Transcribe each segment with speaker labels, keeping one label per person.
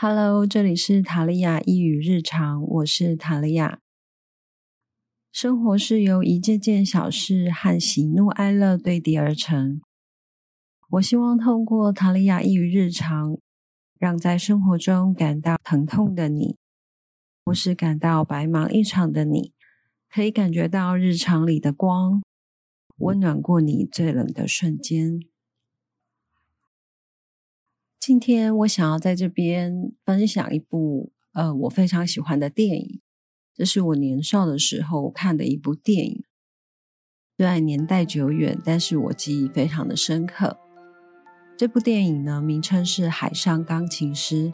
Speaker 1: Hello，这里是塔利亚一语日常，我是塔利亚。生活是由一件件小事和喜怒哀乐堆叠而成。我希望透过塔利亚一语日常，让在生活中感到疼痛的你，或是感到白忙一场的你，可以感觉到日常里的光，温暖过你最冷的瞬间。今天我想要在这边分享一部呃我非常喜欢的电影，这是我年少的时候看的一部电影，虽然年代久远，但是我记忆非常的深刻。这部电影呢，名称是《海上钢琴师》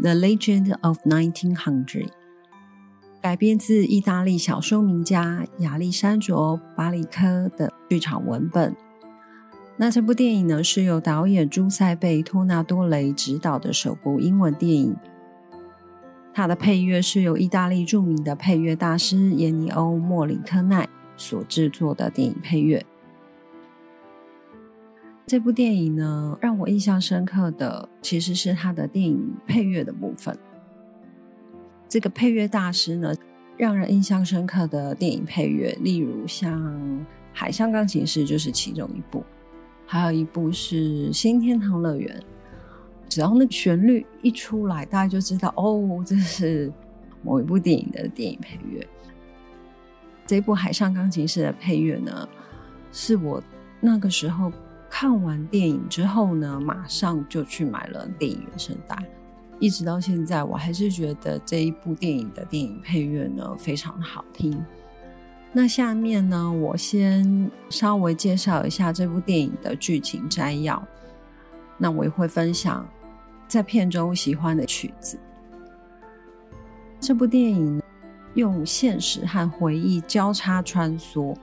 Speaker 1: （The Legend of Nineteen Hundred），改编自意大利小说名家亚历山卓·巴里科的剧场文本。那这部电影呢，是由导演朱塞贝·托纳多雷执导的首部英文电影。它的配乐是由意大利著名的配乐大师耶尼欧·莫里科奈所制作的电影配乐。这部电影呢，让我印象深刻的其实是它的电影配乐的部分。这个配乐大师呢，让人印象深刻的电影配乐，例如像《海上钢琴师》就是其中一部。还有一部是《新天堂乐园》，只要那旋律一出来，大家就知道哦，这是某一部电影的电影配乐。这部《海上钢琴师》的配乐呢，是我那个时候看完电影之后呢，马上就去买了电影原声带，一直到现在，我还是觉得这一部电影的电影配乐呢非常好听。那下面呢，我先稍微介绍一下这部电影的剧情摘要。那我也会分享在片中喜欢的曲子。这部电影用现实和回忆交叉穿梭，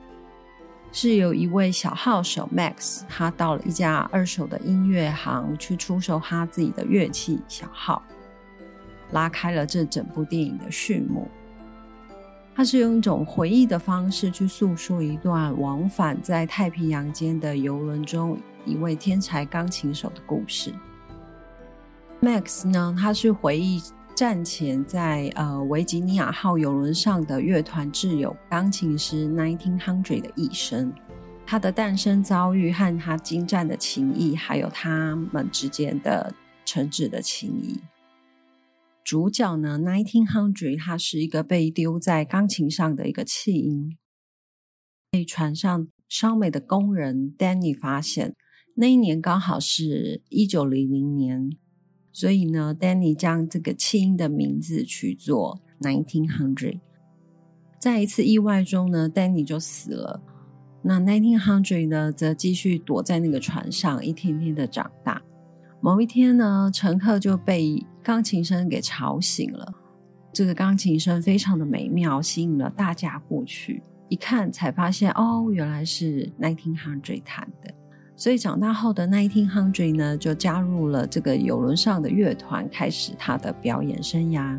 Speaker 1: 是由一位小号手 Max，他到了一家二手的音乐行去出售他自己的乐器小号，拉开了这整部电影的序幕。他是用一种回忆的方式去诉说一段往返在太平洋间的游轮中一位天才钢琴手的故事。Max 呢，他是回忆战前在呃维吉尼亚号游轮上的乐团挚友钢琴师 Nineteen Hundred 的一生，他的诞生遭遇和他精湛的情谊，还有他们之间的诚挚的情谊。主角呢，Nineteen Hundred，他是一个被丢在钢琴上的一个弃婴，被船上烧煤的工人 Danny 发现。那一年刚好是一九零零年，所以呢，Danny 将这个弃婴的名字取作 Nineteen Hundred。在一次意外中呢，Danny 就死了。那 Nineteen Hundred 呢，则继续躲在那个船上，一天天的长大。某一天呢，乘客就被钢琴声给吵醒了。这个钢琴声非常的美妙，吸引了大家过去一看，才发现哦，原来是 Nineteen Hundred 弹的。所以长大后的 Nineteen Hundred 呢，就加入了这个游轮上的乐团，开始他的表演生涯。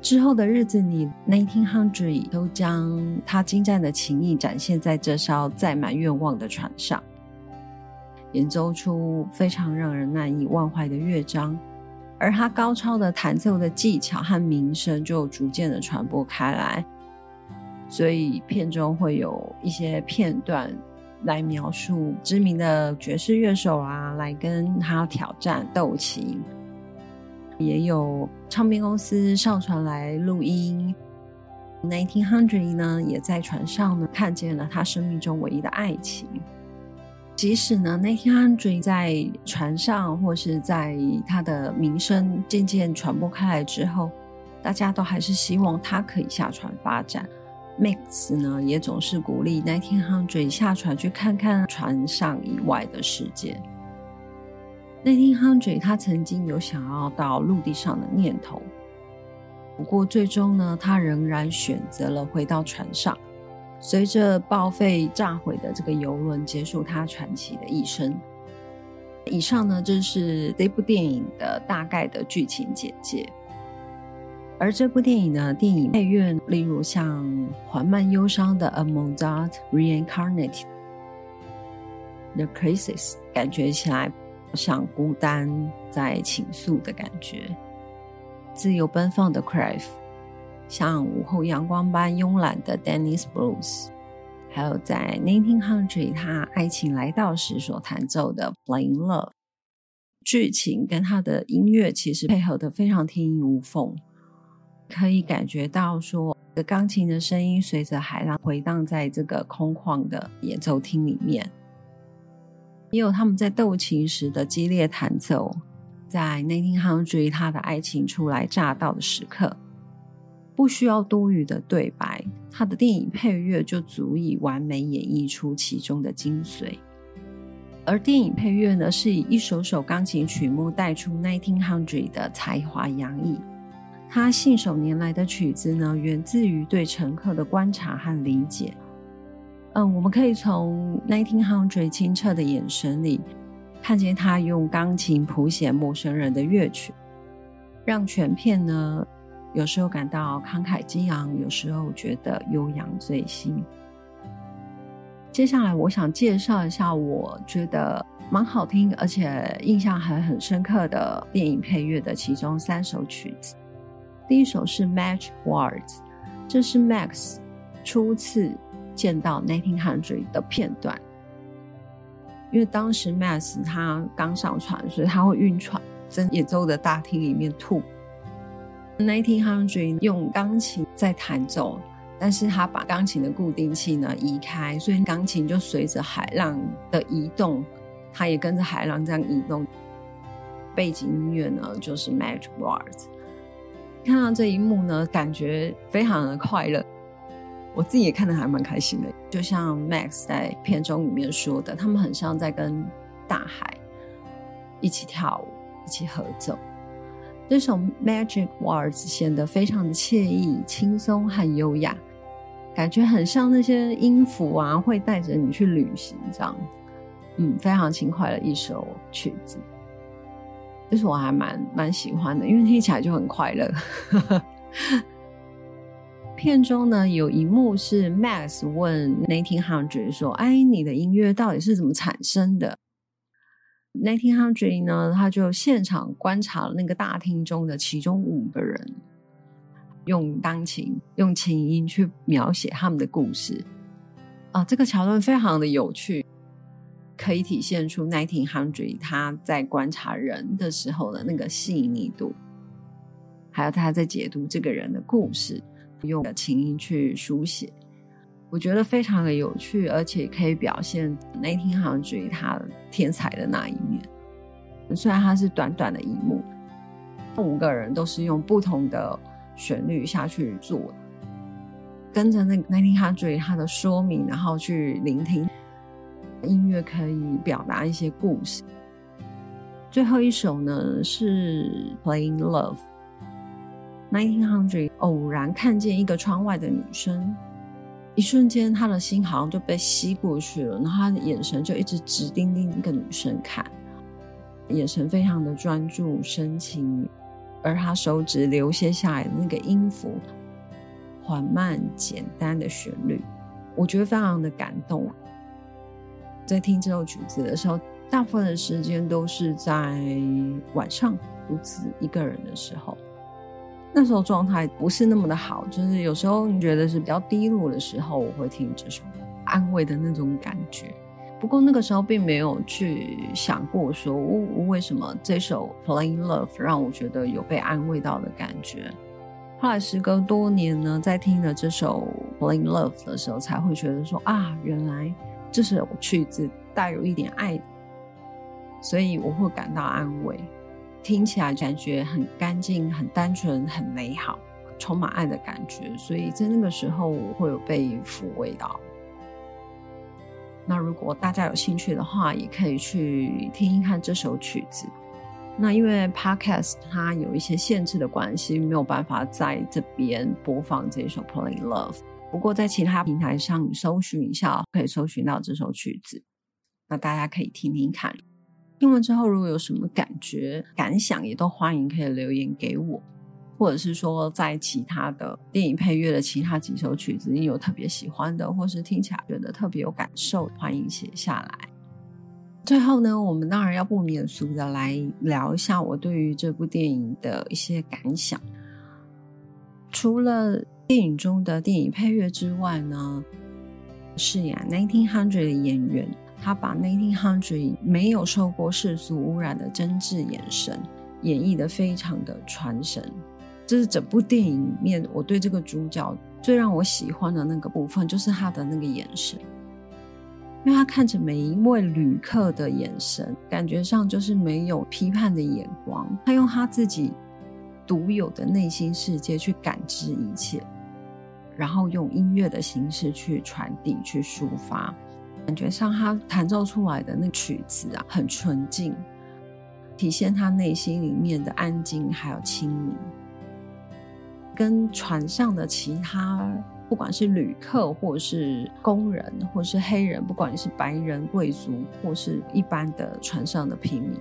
Speaker 1: 之后的日子里，Nineteen Hundred 都将他精湛的琴艺展现在这艘载满愿望的船上。演奏出非常让人难以忘怀的乐章，而他高超的弹奏的技巧和名声就逐渐的传播开来。所以片中会有一些片段来描述知名的爵士乐手啊，来跟他挑战斗琴，也有唱片公司上传来录音。Nineteen Hundred 呢，也在船上呢看见了他生命中唯一的爱情。即使呢，那天 Andre 在船上，或是在他的名声渐渐传播开来之后，大家都还是希望他可以下船发展。Max 呢，也总是鼓励那天 Andre 下船去看看船上以外的世界。那天汉追他曾经有想要到陆地上的念头，不过最终呢，他仍然选择了回到船上。随着报废炸毁的这个游轮结束，他传奇的一生。以上呢，就是这部电影的大概的剧情简介。而这部电影呢，电影配乐，例如像缓慢忧伤的《A Mozart Reincarnated》，《The Crisis》，感觉起来像孤单在倾诉的感觉。自由奔放的 Crave，像午后阳光般慵懒的 Dennis Bruce，还有在 Nineteen Hundred 他爱情来到时所弹奏的 Plain Love，剧情跟他的音乐其实配合的非常天衣无缝，可以感觉到说。的钢琴的声音随着海浪回荡在这个空旷的演奏厅里面，也有他们在斗琴时的激烈弹奏。在 Nineteen Hundred，他的爱情初来乍到的时刻，不需要多余的对白，他的电影配乐就足以完美演绎出其中的精髓。而电影配乐呢，是以一首首钢琴曲目带出 Nineteen Hundred 的才华洋溢。他信手拈来的曲子呢，源自于对乘客的观察和理解。嗯，我们可以从 Nineteen Hundred 清澈的眼神里，看见他用钢琴谱写陌生人的乐曲，让全片呢，有时候感到慷慨激昂，有时候觉得悠扬醉心。接下来，我想介绍一下我觉得蛮好听，而且印象还很深刻的电影配乐的其中三首曲子。第一首是《Match Words》，这是 Max 初次见到 Nineteen Hundred 的片段。因为当时 Max 他刚上船，所以他会晕船，在演奏的大厅里面吐。Nineteen Hundred 用钢琴在弹奏，但是他把钢琴的固定器呢移开，所以钢琴就随着海浪的移动，它也跟着海浪这样移动。背景音乐呢就是《Magic Words》。看到这一幕呢，感觉非常的快乐。我自己也看得还蛮开心的。就像 Max 在片中里面说的，他们很像在跟大海一起跳舞，一起合奏。这首 Magic Words 显得非常的惬意、轻松和优雅，感觉很像那些音符啊，会带着你去旅行这样。嗯，非常轻快的一首曲子。这是我还蛮蛮喜欢的，因为听起来就很快乐。片中呢有一幕是 Max 问 Nathan Hundred 说：“哎，你的音乐到底是怎么产生的？”Nineteen Hundred 呢，他就现场观察了那个大厅中的其中五个人，用钢琴、用琴音去描写他们的故事。啊，这个桥段非常的有趣。可以体现出 Nineteen Hundred 他在观察人的时候的那个细腻度，还有他在解读这个人的故事，用的琴音去书写，我觉得非常的有趣，而且可以表现 Nineteen Hundred 他天才的那一面。虽然他是短短的一幕，五个人都是用不同的旋律下去做，跟着那 Nineteen Hundred 他的说明，然后去聆听。音乐可以表达一些故事。最后一首呢是《Playing Love》。Nineteen Hundred 偶然看见一个窗外的女生，一瞬间他的心好像就被吸过去了，然后他的眼神就一直直盯盯一个女生看，眼神非常的专注深情，而他手指流泻下来的那个音符，缓慢简单的旋律，我觉得非常的感动。在听这首曲子的时候，大部分的时间都是在晚上独自一个人的时候。那时候状态不是那么的好，就是有时候你觉得是比较低落的时候，我会听这首安慰的那种感觉。不过那个时候并没有去想过说，我为什么这首《Playing Love》让我觉得有被安慰到的感觉。后来时隔多年呢，在听了这首《Playing Love》的时候，才会觉得说啊，原来。这首曲子带有一点爱，所以我会感到安慰，听起来感觉很干净、很单纯、很美好，充满爱的感觉。所以在那个时候，我会有被抚慰到。那如果大家有兴趣的话，也可以去听一看这首曲子。那因为 Podcast 它有一些限制的关系，没有办法在这边播放这首《Play Love》。不过，在其他平台上搜寻一下，可以搜寻到这首曲子。那大家可以听听看。听完之后，如果有什么感觉、感想，也都欢迎可以留言给我，或者是说，在其他的电影配乐的其他几首曲子，你有特别喜欢的，或是听起来觉得特别有感受，欢迎写下来。最后呢，我们当然要不免俗的来聊一下我对于这部电影的一些感想。除了电影中的电影配乐之外呢，饰演 Nineteen Hundred 的演员，他把 Nineteen Hundred 没有受过世俗污染的真挚眼神演绎的非常的传神。这是整部电影里面我对这个主角最让我喜欢的那个部分，就是他的那个眼神。因为他看着每一位旅客的眼神，感觉上就是没有批判的眼光。他用他自己独有的内心世界去感知一切，然后用音乐的形式去传递、去抒发。感觉上他弹奏出来的那曲子啊，很纯净，体现他内心里面的安静还有清明，跟船上的其他。不管是旅客，或是工人，或是黑人，不管你是白人贵族，或是一般的船上的平民，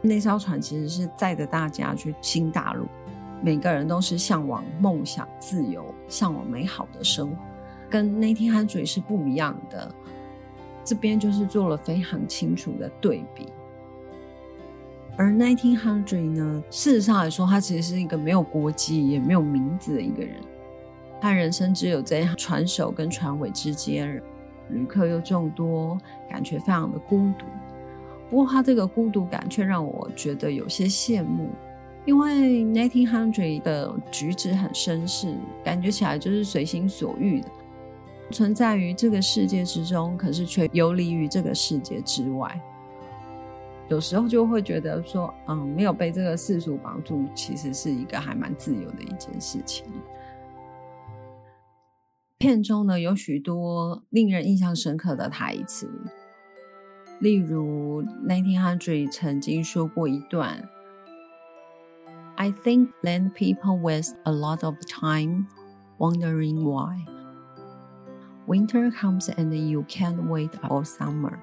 Speaker 1: 那艘船其实是载着大家去新大陆，每个人都是向往梦想、自由，向往美好的生活，跟那天汉嘴是不一样的。这边就是做了非常清楚的对比。而 Nineteen Hundred 呢，事实上来说，他其实是一个没有国籍也没有名字的一个人。他人生只有在船首跟船尾之间，旅客又众多，感觉非常的孤独。不过他这个孤独感却让我觉得有些羡慕，因为 Nineteen Hundred 的举止很绅士，感觉起来就是随心所欲的，存在于这个世界之中，可是却游离于这个世界之外。有时候就会觉得说，嗯，没有被这个世俗绑住，其实是一个还蛮自由的一件事情。片中呢有许多令人印象深刻的台词，例如 Nineteen Hundred 曾经说过一段：“I think land people waste a lot of time wondering why winter comes and you can't wait for summer.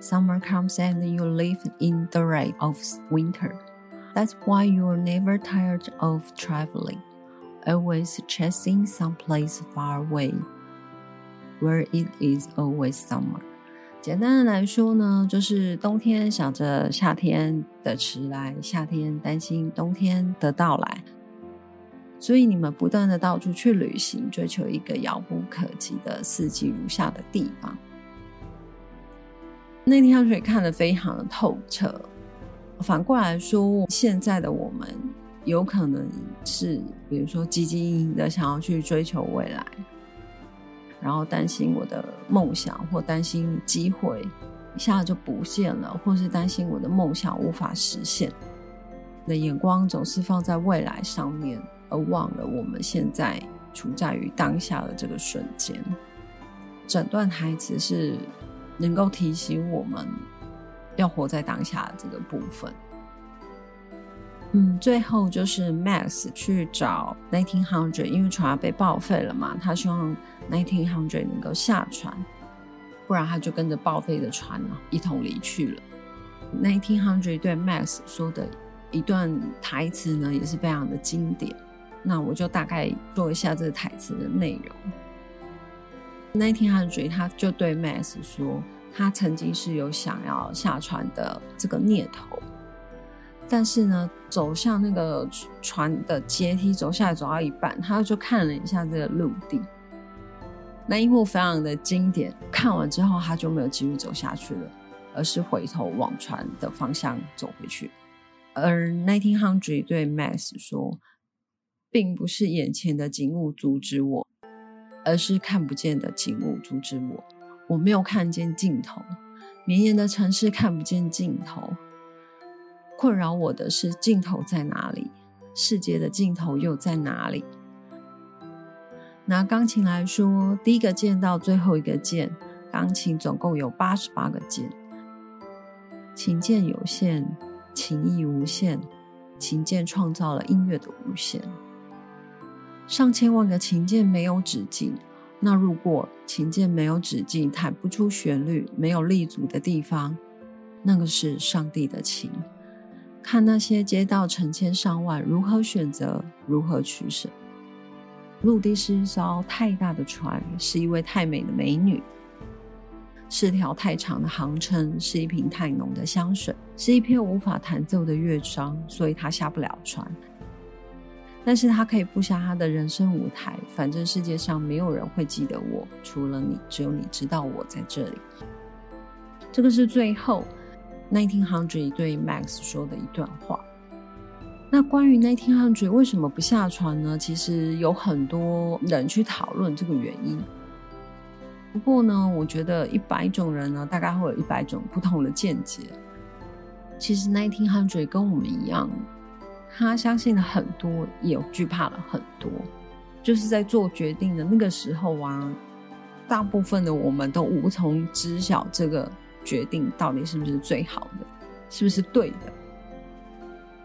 Speaker 1: Summer comes and you live in the rate of winter. That's why you're never tired of traveling.” always chasing someplace far away, where it is always summer。简单的来说呢，就是冬天想着夏天的迟来，夏天担心冬天的到来， 所以你们不断的到处去旅行，追求一个遥不可及的四季如夏的地方。那天水看得非常的透彻。反过来说，现在的我们。有可能是，比如说积极的想要去追求未来，然后担心我的梦想或担心机会一下就不见了，或是担心我的梦想无法实现。的眼光总是放在未来上面，而忘了我们现在处在于当下的这个瞬间。整段台词是能够提醒我们要活在当下的这个部分。嗯，最后就是 Max 去找 Nineteen Hundred，因为船被报废了嘛，他希望 Nineteen Hundred 能够下船，不然他就跟着报废的船呢一同离去了。Nineteen Hundred 对 Max 说的一段台词呢，也是非常的经典。那我就大概说一下这个台词的内容。Nineteen Hundred 他就对 Max 说，他曾经是有想要下船的这个念头。但是呢，走向那个船的阶梯，走下来走到一半，他就看了一下这个陆地，那一幕非常的经典。看完之后，他就没有继续走下去了，而是回头往船的方向走回去。而 Nineteen Hundred 对 Max 说，并不是眼前的景物阻止我，而是看不见的景物阻止我。我没有看见尽头，绵延的城市看不见尽头。困扰我的是尽头在哪里？世界的尽头又在哪里？拿钢琴来说，第一个键到最后一个键，钢琴总共有八十八个键。琴键有限，情意无限，琴键创造了音乐的无限。上千万个琴键没有止境，那如果琴键没有止境，弹不出旋律，没有立足的地方，那个是上帝的琴。看那些街道成千上万，如何选择，如何取舍。陆地是一艘太大的船，是一位太美的美女。是条太长的航程，是一瓶太浓的香水，是一篇无法弹奏的乐章，所以他下不了船。但是他可以布下他的人生舞台，反正世界上没有人会记得我，除了你，只有你知道我在这里。这个是最后 Nineteen Hundred 对 Max 说的一段话。那关于 Nineteen Hundred 为什么不下船呢？其实有很多人去讨论这个原因。不过呢，我觉得一百种人呢，大概会有一百种不同的见解。其实 Nineteen Hundred 跟我们一样。他相信了很多，也有惧怕了很多，就是在做决定的那个时候啊，大部分的我们都无从知晓这个决定到底是不是最好的，是不是对的。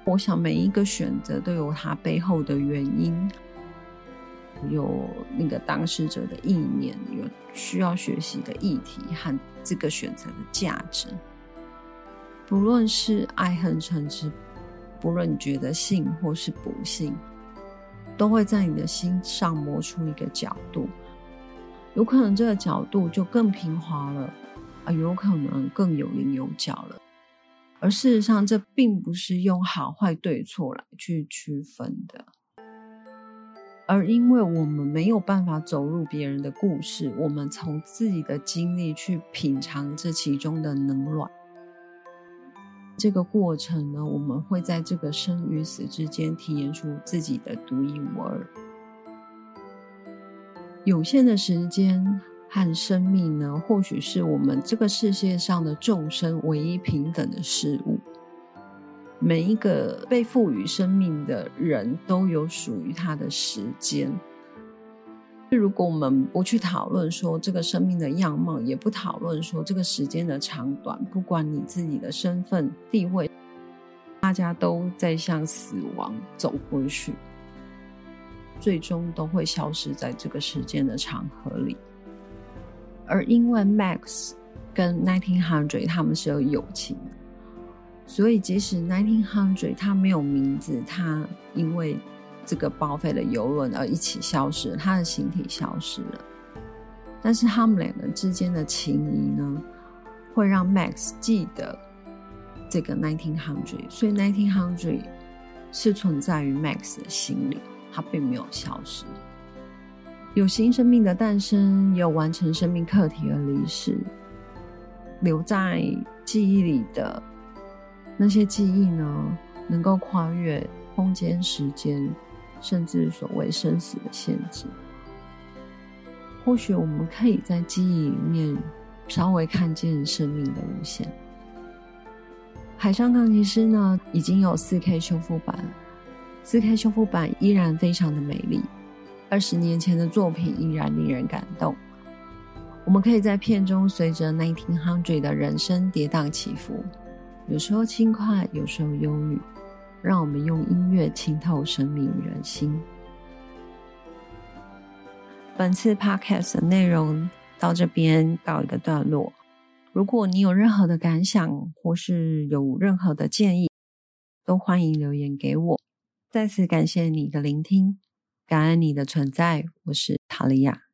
Speaker 1: 我想每一个选择都有它背后的原因，有那个当事者的意念，有需要学习的议题和这个选择的价值，不论是爱恨成之。不论你觉得幸或是不幸，都会在你的心上磨出一个角度，有可能这个角度就更平滑了，啊，有可能更有棱有角了。而事实上，这并不是用好坏对错来去区分的，而因为我们没有办法走入别人的故事，我们从自己的经历去品尝这其中的冷暖。这个过程呢，我们会在这个生与死之间体验出自己的独一无二。有限的时间和生命呢，或许是我们这个世界上的众生唯一平等的事物。每一个被赋予生命的人都有属于他的时间。如果我们不去讨论说这个生命的样貌，也不讨论说这个时间的长短，不管你自己的身份地位，大家都在向死亡走过去，最终都会消失在这个时间的长河里。而因为 Max 跟 Nineteen Hundred 他们是有友情，所以即使 Nineteen Hundred 他没有名字，他因为。这个报废的游轮而一起消失，他的形体消失了，但是他们两个之间的情谊呢，会让 Max 记得这个 Nineteen Hundred，所以 Nineteen Hundred 是存在于 Max 的心里，它并没有消失。有新生命的诞生，也有完成生命课题而离世，留在记忆里的那些记忆呢，能够跨越空间、时间。甚至所谓生死的限制，或许我们可以在记忆里面稍微看见生命的无限。海上钢琴师呢，已经有四 K 修复版，四 K 修复版依然非常的美丽。二十年前的作品依然令人感动。我们可以在片中随着 Nineteen Hundred 的人生跌宕起伏，有时候轻快，有时候忧郁。让我们用音乐浸透生命与人心。本次 podcast 的内容到这边告一个段落。如果你有任何的感想，或是有任何的建议，都欢迎留言给我。再次感谢你的聆听，感恩你的存在。我是塔利亚。